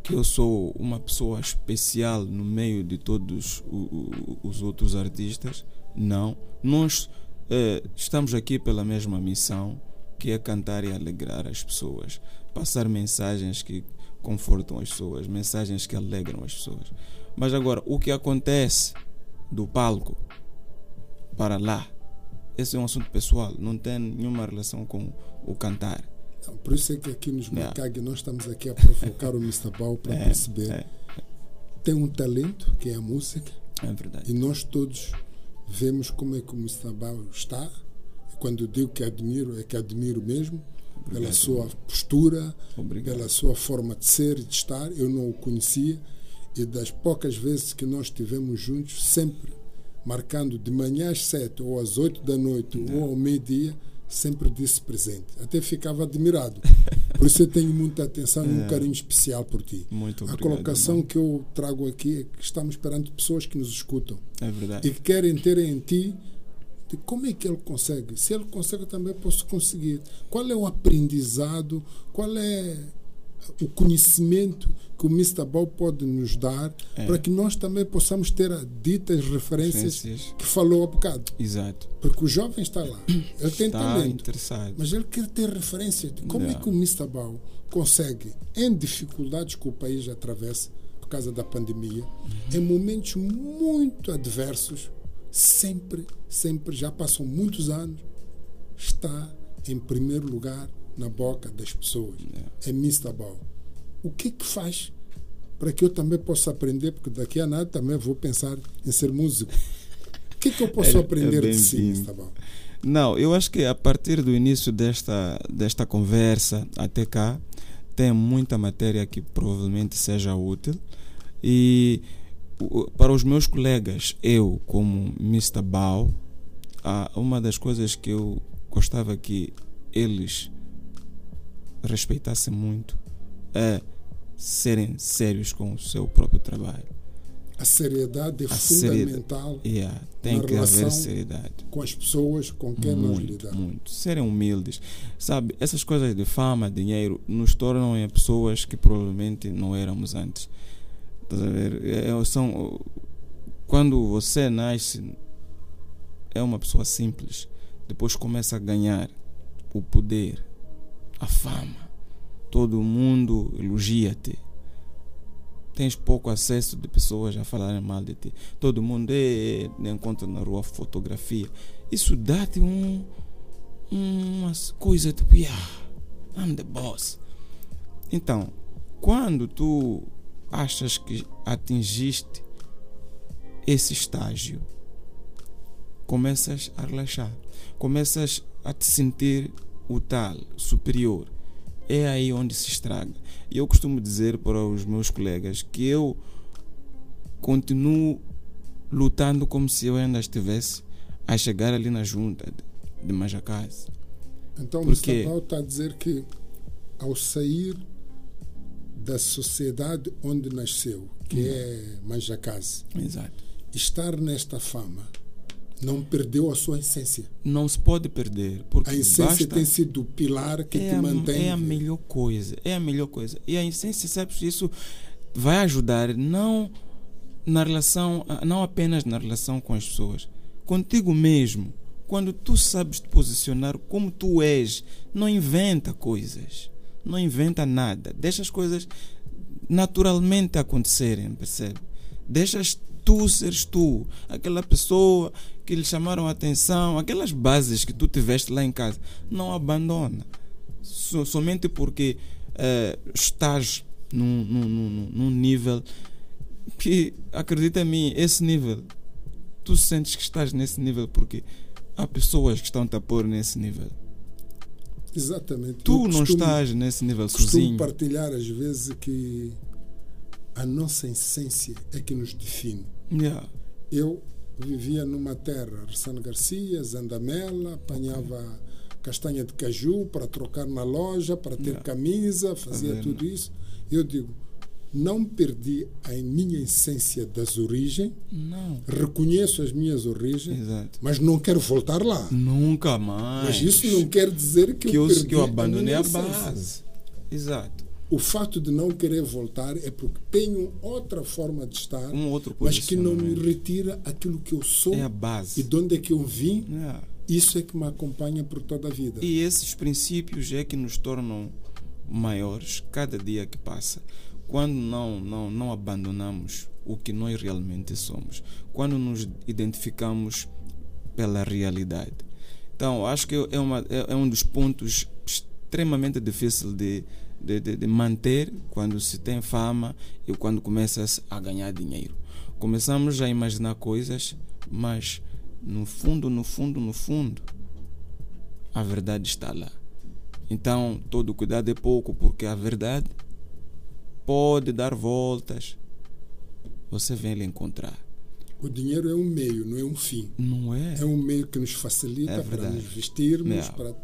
que eu sou uma pessoa especial no meio de todos os outros artistas. Não, nós eh, estamos aqui pela mesma missão, que é cantar e alegrar as pessoas, passar mensagens que confortam as pessoas, mensagens que alegram as pessoas. Mas agora, o que acontece do palco para lá, esse é um assunto pessoal, não tem nenhuma relação com o cantar. Então, Por isso é que aqui nos. Macag nós estamos aqui a provocar o Mr. Ball para [LAUGHS] É, perceber. é, Tem um talento, que é a música, é verdade. e nós todos vemos como é que o Mr. Ball está. Quando eu digo que admiro, é que admiro mesmo, pela Obrigado. sua postura, Obrigado. pela sua forma de ser e de estar. Eu não o conhecia e das poucas vezes que nós estivemos juntos, sempre marcando de manhã às sete ou às oito da noite ou ao meio-dia, sempre disse presente. Até ficava admirado. [LAUGHS] Por isso eu tenho muita atenção e um carinho especial por ti. Muito A obrigado. colocação irmão. que eu trago aqui é que estamos perante pessoas que nos escutam É verdade. e que querem ter em ti de como é que ele consegue. Se ele consegue, também posso conseguir. Qual é o aprendizado? Qual é o conhecimento que o Mr. Ball pode nos dar É. para que nós também possamos ter ditas referências Referências. que falou há bocado. Exato. Porque o jovem está lá, [COUGHS] ele tem Está talento, interessado. mas ele quer ter referência de como é Yeah. que o Mr. Ball consegue, em dificuldades que o país atravessa por causa da pandemia, Uhum. em momentos muito adversos, sempre, sempre, já passam muitos anos, está em primeiro lugar na boca das pessoas. Yeah. É Mr. Ball. O que é que faz para que eu também possa aprender? Porque daqui a nada também vou pensar em ser músico. O que é que eu posso [LAUGHS] É- é aprender de si. Ball? Não, eu acho que a partir do início desta, desta conversa até cá, tem muita matéria que provavelmente seja útil. E para os meus colegas, eu, como Mr. Bao, uma das coisas que eu gostava que eles respeitassem muito é serem sérios com o seu próprio trabalho. A seriedade é A seriedade. fundamental Yeah, tem que haver seriedade. com as pessoas com quem nós muito, lidamos. muito. Serem humildes. Sabe, essas coisas de fama, dinheiro, nos tornam em pessoas que provavelmente não éramos antes. Estás a ver? É, é, são, quando você nasce, é uma pessoa simples. Depois começa a ganhar o poder, a fama. Todo mundo elogia-te. Tens pouco acesso de pessoas a falarem mal de ti. Todo mundo é, encontra na rua fotografia. Isso dá-te um, uma coisa tipo, yeah, I'm the boss. Então, quando tu achas que atingiste esse estágio, começas a relaxar, começas a te sentir o tal, superior. É aí onde se estraga. E eu costumo dizer para os meus colegas que eu continuo lutando como se eu ainda estivesse a chegar ali na junta de, de Majacase. Então, o Porque-. Ball está a dizer que ao sair da sociedade onde nasceu, que Hum. é Manjacase, Exato. estar nesta fama não perdeu a sua essência. Não se pode perder, porque A essência tem sido o pilar que é te a, mantém. é a melhor coisa, é a melhor coisa. E a essência, sabes, isso vai ajudar não na relação, não apenas na relação com as pessoas, contigo mesmo. Quando tu sabes te posicionar como tu és, não inventa coisas, não inventa nada, deixa as coisas naturalmente acontecerem, percebe? Deixas tu seres tu, aquela pessoa que lhe chamaram a atenção, aquelas bases que tu tiveste lá em casa, não abandona. So- somente porque eh, estás num, num, num, num nível que, acredita em mim, esse nível, tu sentes que estás nesse nível porque há pessoas que estão-te a pôr nesse nível. Exatamente. Tu Eu não costumo- estás nesse nível Costumo sozinho. partilhar às vezes que a nossa essência é que nos define. Yeah. Eu vivia numa terra, Ressano Garcia, Zandamela, apanhava castanha de caju para trocar na loja, para ter Yeah. camisa, fazia tudo isso. Eu digo, não perdi a minha essência das origens, Não. reconheço as minhas origens, Exato. mas não quero voltar lá. Nunca mais. Mas isso não quer dizer que, que eu eu, que eu abandonei a essência. base. Exato. O fato de não querer voltar é porque tenho outra forma de estar, Um mas que não me retira aquilo que eu sou É e de onde é que eu vim. Yeah. Isso é que me acompanha por toda a vida. E esses princípios é que nos tornam maiores cada dia que passa. Quando não, não, não abandonamos o que nós realmente somos. Quando nos identificamos pela realidade. Então, acho que é, uma, é, é um dos pontos extremamente difícil de, de, de, de manter quando se tem fama e quando começa a ganhar dinheiro. Começamos a imaginar coisas, mas no fundo, no fundo, no fundo, a verdade está lá. Então, todo cuidado é pouco, porque a verdade pode dar voltas. Você vem lhe encontrar. O dinheiro é um meio, não é um fim. Não é? É um meio que nos facilita É para nos vestirmos, É. para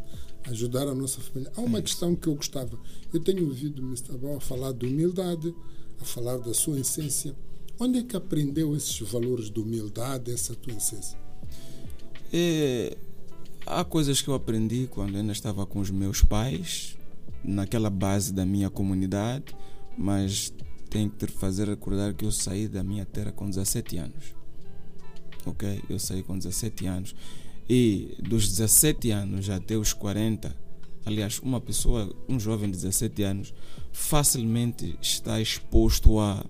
ajudar a nossa família. Há uma É questão que eu gostava. Eu tenho ouvido o Mr. Bal a falar de humildade, a falar da sua essência. Onde é que aprendeu esses valores de humildade, essa tua essência? E há coisas que eu aprendi quando ainda estava com os meus pais, naquela base da minha comunidade, mas tenho que te fazer recordar que eu saí da minha terra com 17 anos. Ok? Eu saí com 17 anos. E dos 17 anos até os 40, aliás, uma pessoa, um jovem de 17 anos, facilmente está exposto a,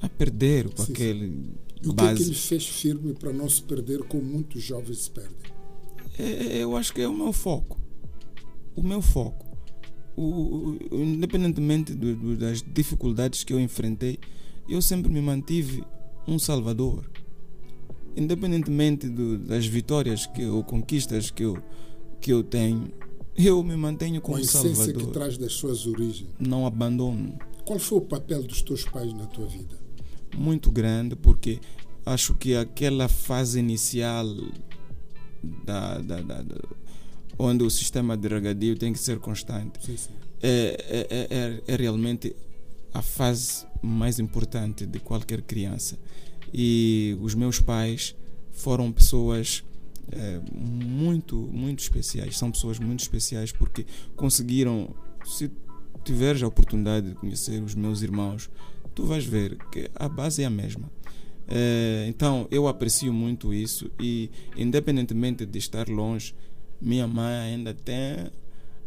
a perder com Sim, aquele E o que é que ele fez firme para não se perder como muitos jovens se perdem? É, eu acho que é o meu foco. O meu foco. O, o- independentemente do- do- das dificuldades que eu enfrentei, eu sempre me mantive um salvador. Independentemente do- das vitórias que, ou conquistas que eu, que eu tenho, eu me mantenho Com como a essência que salvador. traz das suas origens. Não abandono. Qual foi o papel dos teus pais na tua vida? Muito grande, porque acho que aquela fase inicial da, da, da- da- onde o sistema de regadio tem que ser constante Sim, sim. é, é, é, é realmente a fase mais importante de qualquer criança. E os meus pais foram pessoas é, muito, muito especiais. São pessoas muito especiais porque conseguiram, se tiveres a oportunidade de conhecer os meus irmãos, tu vais ver que a base é a mesma. É, então eu aprecio muito isso e independentemente de estar longe, minha mãe ainda tem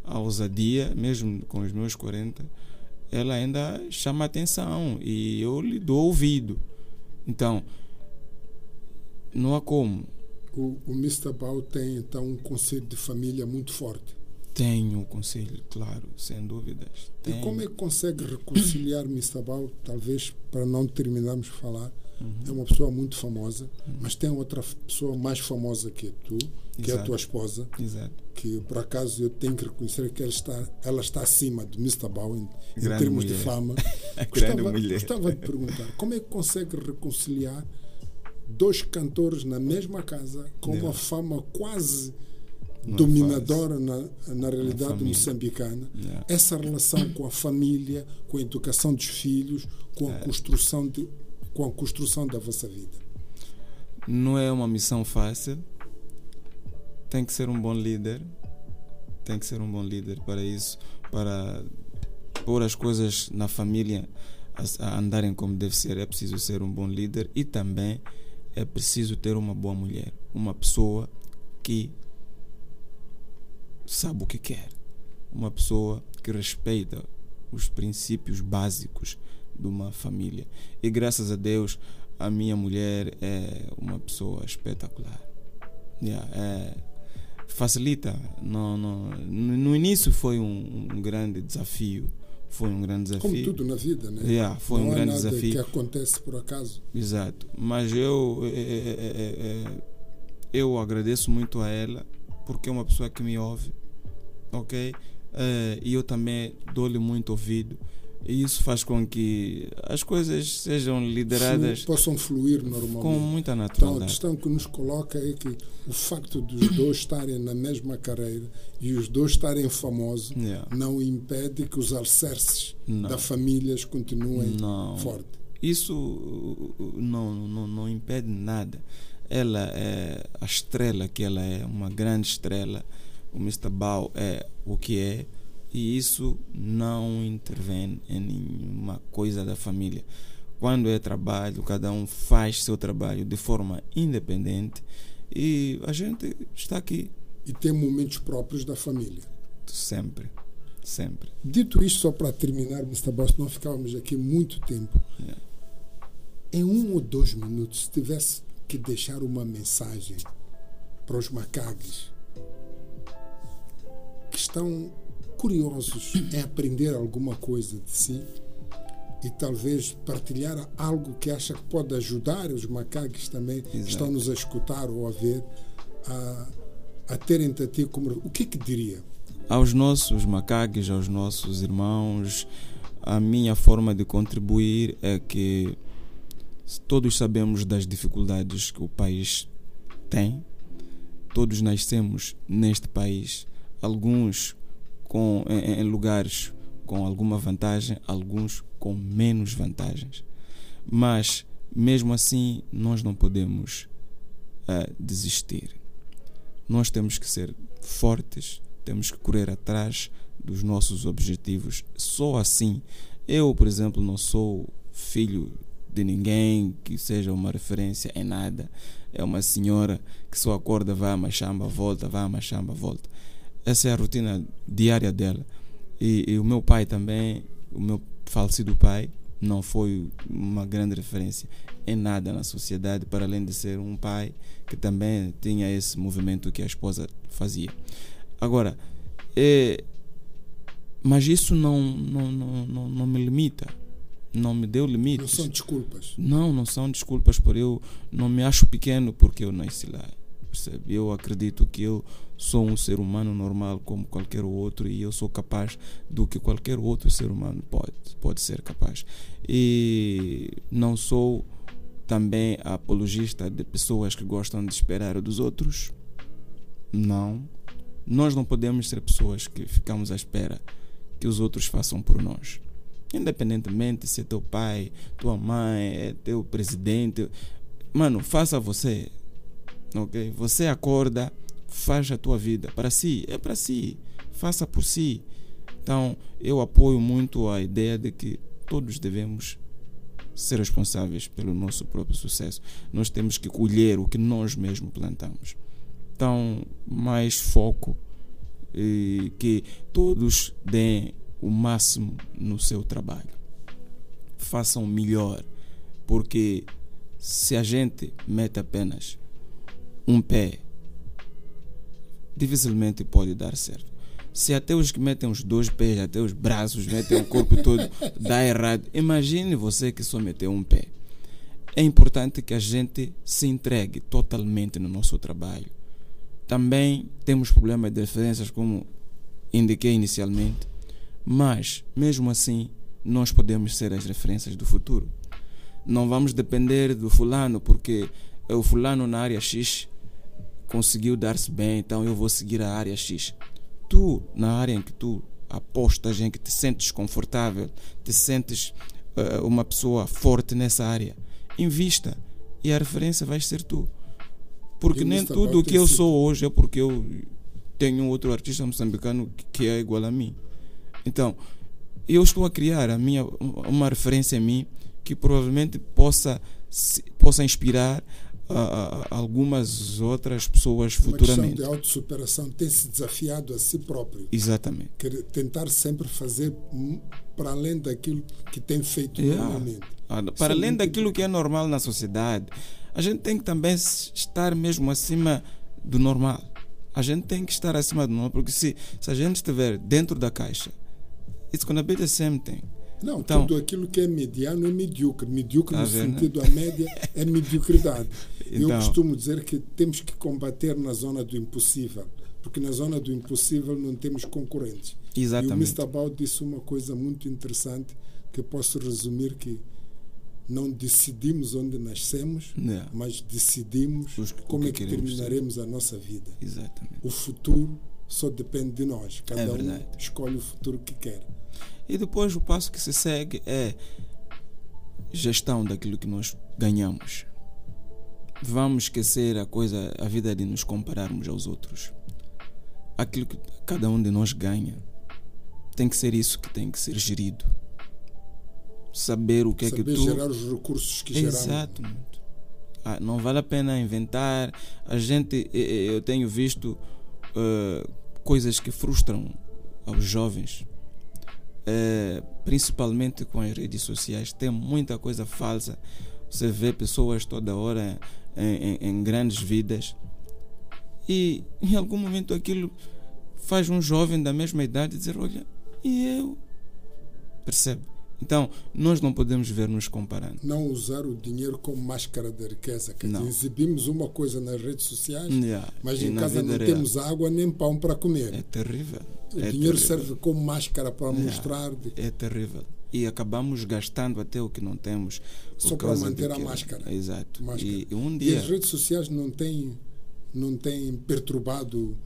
a ousadia, mesmo com os meus 40, ela ainda chama atenção e eu lhe dou ouvido. Então, não há como. O, o Mr. Bau tem então um conceito de família muito forte. Tenho o conselho, claro, sem dúvidas. E Tenho. como é que consegue reconciliar Mr. Bau? Talvez para não terminarmos de falar, Uhum. é uma pessoa muito famosa, mas tem outra pessoa mais famosa que tu, que é a Exato. tua esposa, Exato. que por acaso eu tenho que reconhecer que ela está, ela está acima de Mr. Bau em, termos de mulher. fama. [LAUGHS] Grande Gostava, gostava de perguntar como é que consegue reconciliar dois cantores na mesma casa com Yeah. uma fama quase é dominadora na, na realidade moçambicana Yeah. essa relação com a família com a educação dos filhos com a construção de com a construção da vossa vida Não é uma missão fácil. Tem que ser um bom líder. Tem que ser um bom líder para isso, para pôr as coisas na família a, andarem como deve ser. É preciso ser um bom líder e também é preciso ter uma boa mulher, uma pessoa que sabe o que quer, uma pessoa que respeita os princípios básicos de uma família. E graças a Deus, a minha mulher é uma pessoa espetacular. Yeah, é, facilita. Não, no no início foi um, um grande desafio. Foi um grande desafio. como tudo na vida né Yeah, foi não um grande nada desafio. que acontece por acaso Exato. Mas eu, é, é, é, é, eu agradeço muito a ela porque é uma pessoa que me ouve, ok? E eu também dou-lhe muito ouvido. E isso faz com que as coisas sejam lideradas Flu- possam fluir normalmente com muita Então, a naturalidade. questão que nos coloca é que o facto dos [COUGHS] dois estarem na mesma carreira e os dois estarem famosos Yeah. não impede que os alicerces Não. da família continuem Não. fortes. Isso uh, uh, não, não, não impede nada. Ela é a estrela que ela é, uma grande estrela. O Mr. Bao é o que é. E isso não intervém em nenhuma coisa da família. Quando é trabalho, cada um faz seu trabalho de forma independente e a gente está aqui E tem momentos próprios da família. sempre. Sempre. Dito isto, só para terminar, Mr. Boss, não ficávamos aqui muito tempo. Yeah. Em um ou dois minutos, se tivesse que deixar uma mensagem para os macaques que estão curiosos em aprender alguma coisa de si e talvez partilhar algo que acha que pode ajudar os macaques também que estão nos a escutar ou a ver a, a terem-te a ti como. O que é que diria? aos nossos macaques, aos nossos irmãos, a minha forma de contribuir é que todos sabemos das dificuldades que o país tem, todos nascemos neste país, alguns com, em, em lugares com alguma vantagem, alguns com menos vantagens. Mas, mesmo assim, nós não podemos eh, desistir. nós temos que ser fortes, temos que correr atrás dos nossos objetivos. Só assim. Eu, por exemplo, não sou filho de ninguém que seja uma referência em nada. É uma senhora que só acorda, vai a Machamba, volta, vai a Machamba, volta. Essa é a rotina diária dela. E, e o meu pai também, o meu falecido pai, não foi uma grande referência em nada na sociedade, para além de ser um pai que também tinha esse movimento que a esposa fazia. Agora, é, mas isso não, não, não, não, não me limita não me deu limites. Não são desculpas. Não, não são desculpas por eu não me acho pequeno porque eu nasci lá. Percebe? Eu acredito que eu sou um ser humano normal como qualquer outro e eu sou capaz do que qualquer outro ser humano pode, pode ser capaz. E não sou também apologista de pessoas que gostam de esperar dos outros. Não. Nós não podemos ser pessoas que ficamos à espera que os outros façam por nós. Independentemente se é teu pai, tua mãe, é teu presidente. Mano, faça você. Ok? Você acorda, faz a tua vida. Para si, é para si. Faça por si. Então, eu apoio muito a ideia de que todos devemos ser responsáveis pelo nosso próprio sucesso. Nós temos que colher o que nós mesmos plantamos. Então, mais foco e que todos deem o máximo no seu trabalho. Façam melhor, porque se a gente mete apenas um pé, dificilmente pode dar certo. Se até os que metem os dois pés, até os braços, metem o corpo todo, [LAUGHS] dá errado. Imagine você que só meteu um pé. É importante que a gente se entregue totalmente no nosso trabalho. Também temos problemas de diferenças, como indiquei inicialmente. Mas, mesmo assim, nós podemos ser as referências do futuro. Não vamos depender do fulano, porque o fulano na área X conseguiu dar-se bem, então eu vou seguir a área X. Tu, na área em que tu apostas, em que te sentes confortável, te sentes uh, uma pessoa forte nessa área, invista e a referência vai ser tu. Porque nem tudo o que eu sou hoje é porque eu tenho outro artista moçambicano que é igual a mim. Então, eu estou a criar a minha, uma referência a mim que provavelmente possa, possa inspirar uh, algumas outras pessoas uma futuramente. Uma de autossuperação tem se desafiado a si próprio. Exatamente. Quer tentar sempre fazer para além daquilo que tem feito yeah. normalmente. Ah, para Sim, além daquilo que é normal na sociedade, a gente tem que também estar mesmo acima do normal. A gente tem que estar acima do normal, porque se, se a gente estiver dentro da caixa, it's gonna be the same thing. Não, então, tudo aquilo que é mediano é medíocre. Medíocre tá no vendo? sentido, a média é mediocridade. [LAUGHS] Então, Eu costumo dizer que temos que combater na zona do impossível, porque na zona do impossível não temos concorrentes. Exatamente. E o Mr. Bau disse uma coisa muito interessante que posso resumir que não decidimos onde nascemos, mas decidimos Os, como é que terminaremos ser. a nossa vida. Exatamente. O futuro só depende de nós. Cada é um escolhe o futuro que quer. E depois o passo que se segue é gestão daquilo que nós ganhamos. Vamos esquecer a coisa, a vida de nos compararmos aos outros. Aquilo que cada um de nós ganha tem que ser isso que tem que ser gerido. Saber o que Saber é que tu gerar os recursos que geramos. Exato. Ah, não vale a pena inventar. A gente, eu tenho visto uh, coisas que frustram aos jovens é, principalmente com as redes sociais, tem muita coisa falsa. Você vê pessoas toda hora em, em, em grandes vidas e em algum momento aquilo faz um jovem da mesma idade dizer: Olha, e eu? Percebe? Então, nós não podemos ver nos comparando. Não usar o dinheiro como máscara de riqueza. Dizer, exibimos uma coisa nas redes sociais, yeah. mas e em casa não real. temos água nem pão para comer. É terrível. O é dinheiro terrível. serve como máscara para yeah. mostrar. De... É terrível. E acabamos gastando até o que não temos. Só para manter a máscara. Exato. Máscara. E, um dia... e as redes sociais não têm, não têm perturbado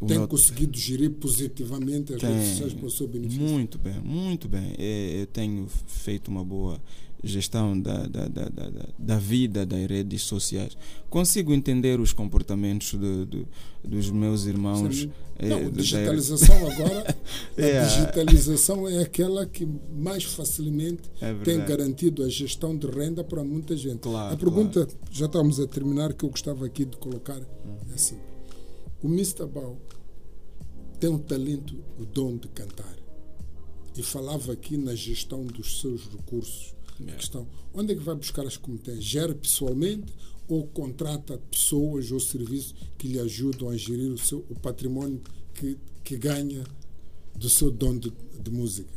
o Tem meu- conseguido gerir positivamente as Tem. redes sociais para o seu benefício? Muito bem, muito bem. É, Eu tenho feito uma boa gestão da, da, da, da, da- da vida das redes sociais. Consigo entender os comportamentos do- do- dos meus irmãos. Eh, Não, [LAUGHS] a da- digitalização agora, É, a digitalização é aquela que mais facilmente É tem garantido a gestão de renda para muita gente. Claro, a pergunta, já estamos a terminar, que eu gostava aqui de colocar é assim: o Mr. Bau tem um talento, o dom de cantar. E falava aqui na gestão dos seus recursos. A Yeah. questão, onde é que vai buscar as competências? Gera pessoalmente ou contrata pessoas ou serviços que lhe ajudam a gerir o, seu, o património que, que ganha do seu dom de, de música?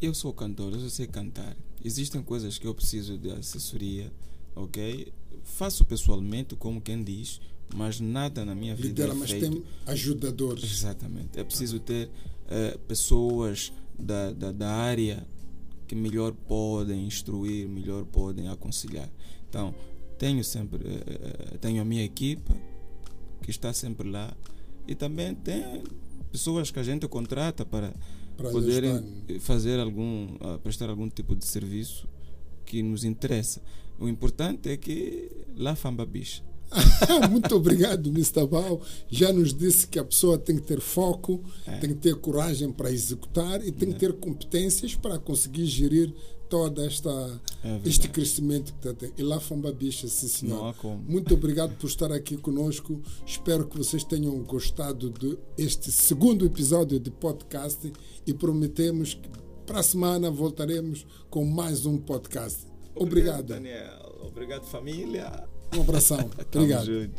Eu sou cantor, eu sei cantar. Existem coisas que eu preciso de assessoria, ok? Faço pessoalmente, como quem diz, mas nada na minha vida Lidera, é mas feito. tem ajudadores. Exatamente. É preciso ter eh, pessoas da, da, da área que melhor podem instruir, melhor podem aconselhar. Então, tenho sempre eh, eh, tenho a minha equipa que está sempre lá e também tem pessoas que a gente contrata para Para poderem fazer algum ah, prestar algum tipo de serviço que nos interessa. O importante é que lá famba bicha. [LAUGHS] Muito obrigado, Mr. Bau. Já nos disse que a pessoa tem que ter foco, É. tem que ter coragem para executar e tem que ter competências para conseguir gerir toda esta É este crescimento que está. E lá fomba bicha, sim senhor. Muito obrigado por estar aqui conosco. Espero que vocês tenham gostado deste segundo episódio de podcast e prometemos que para a semana voltaremos com mais um podcast. Obrigado. Daniel. Obrigado, família. Um abração. Obrigado.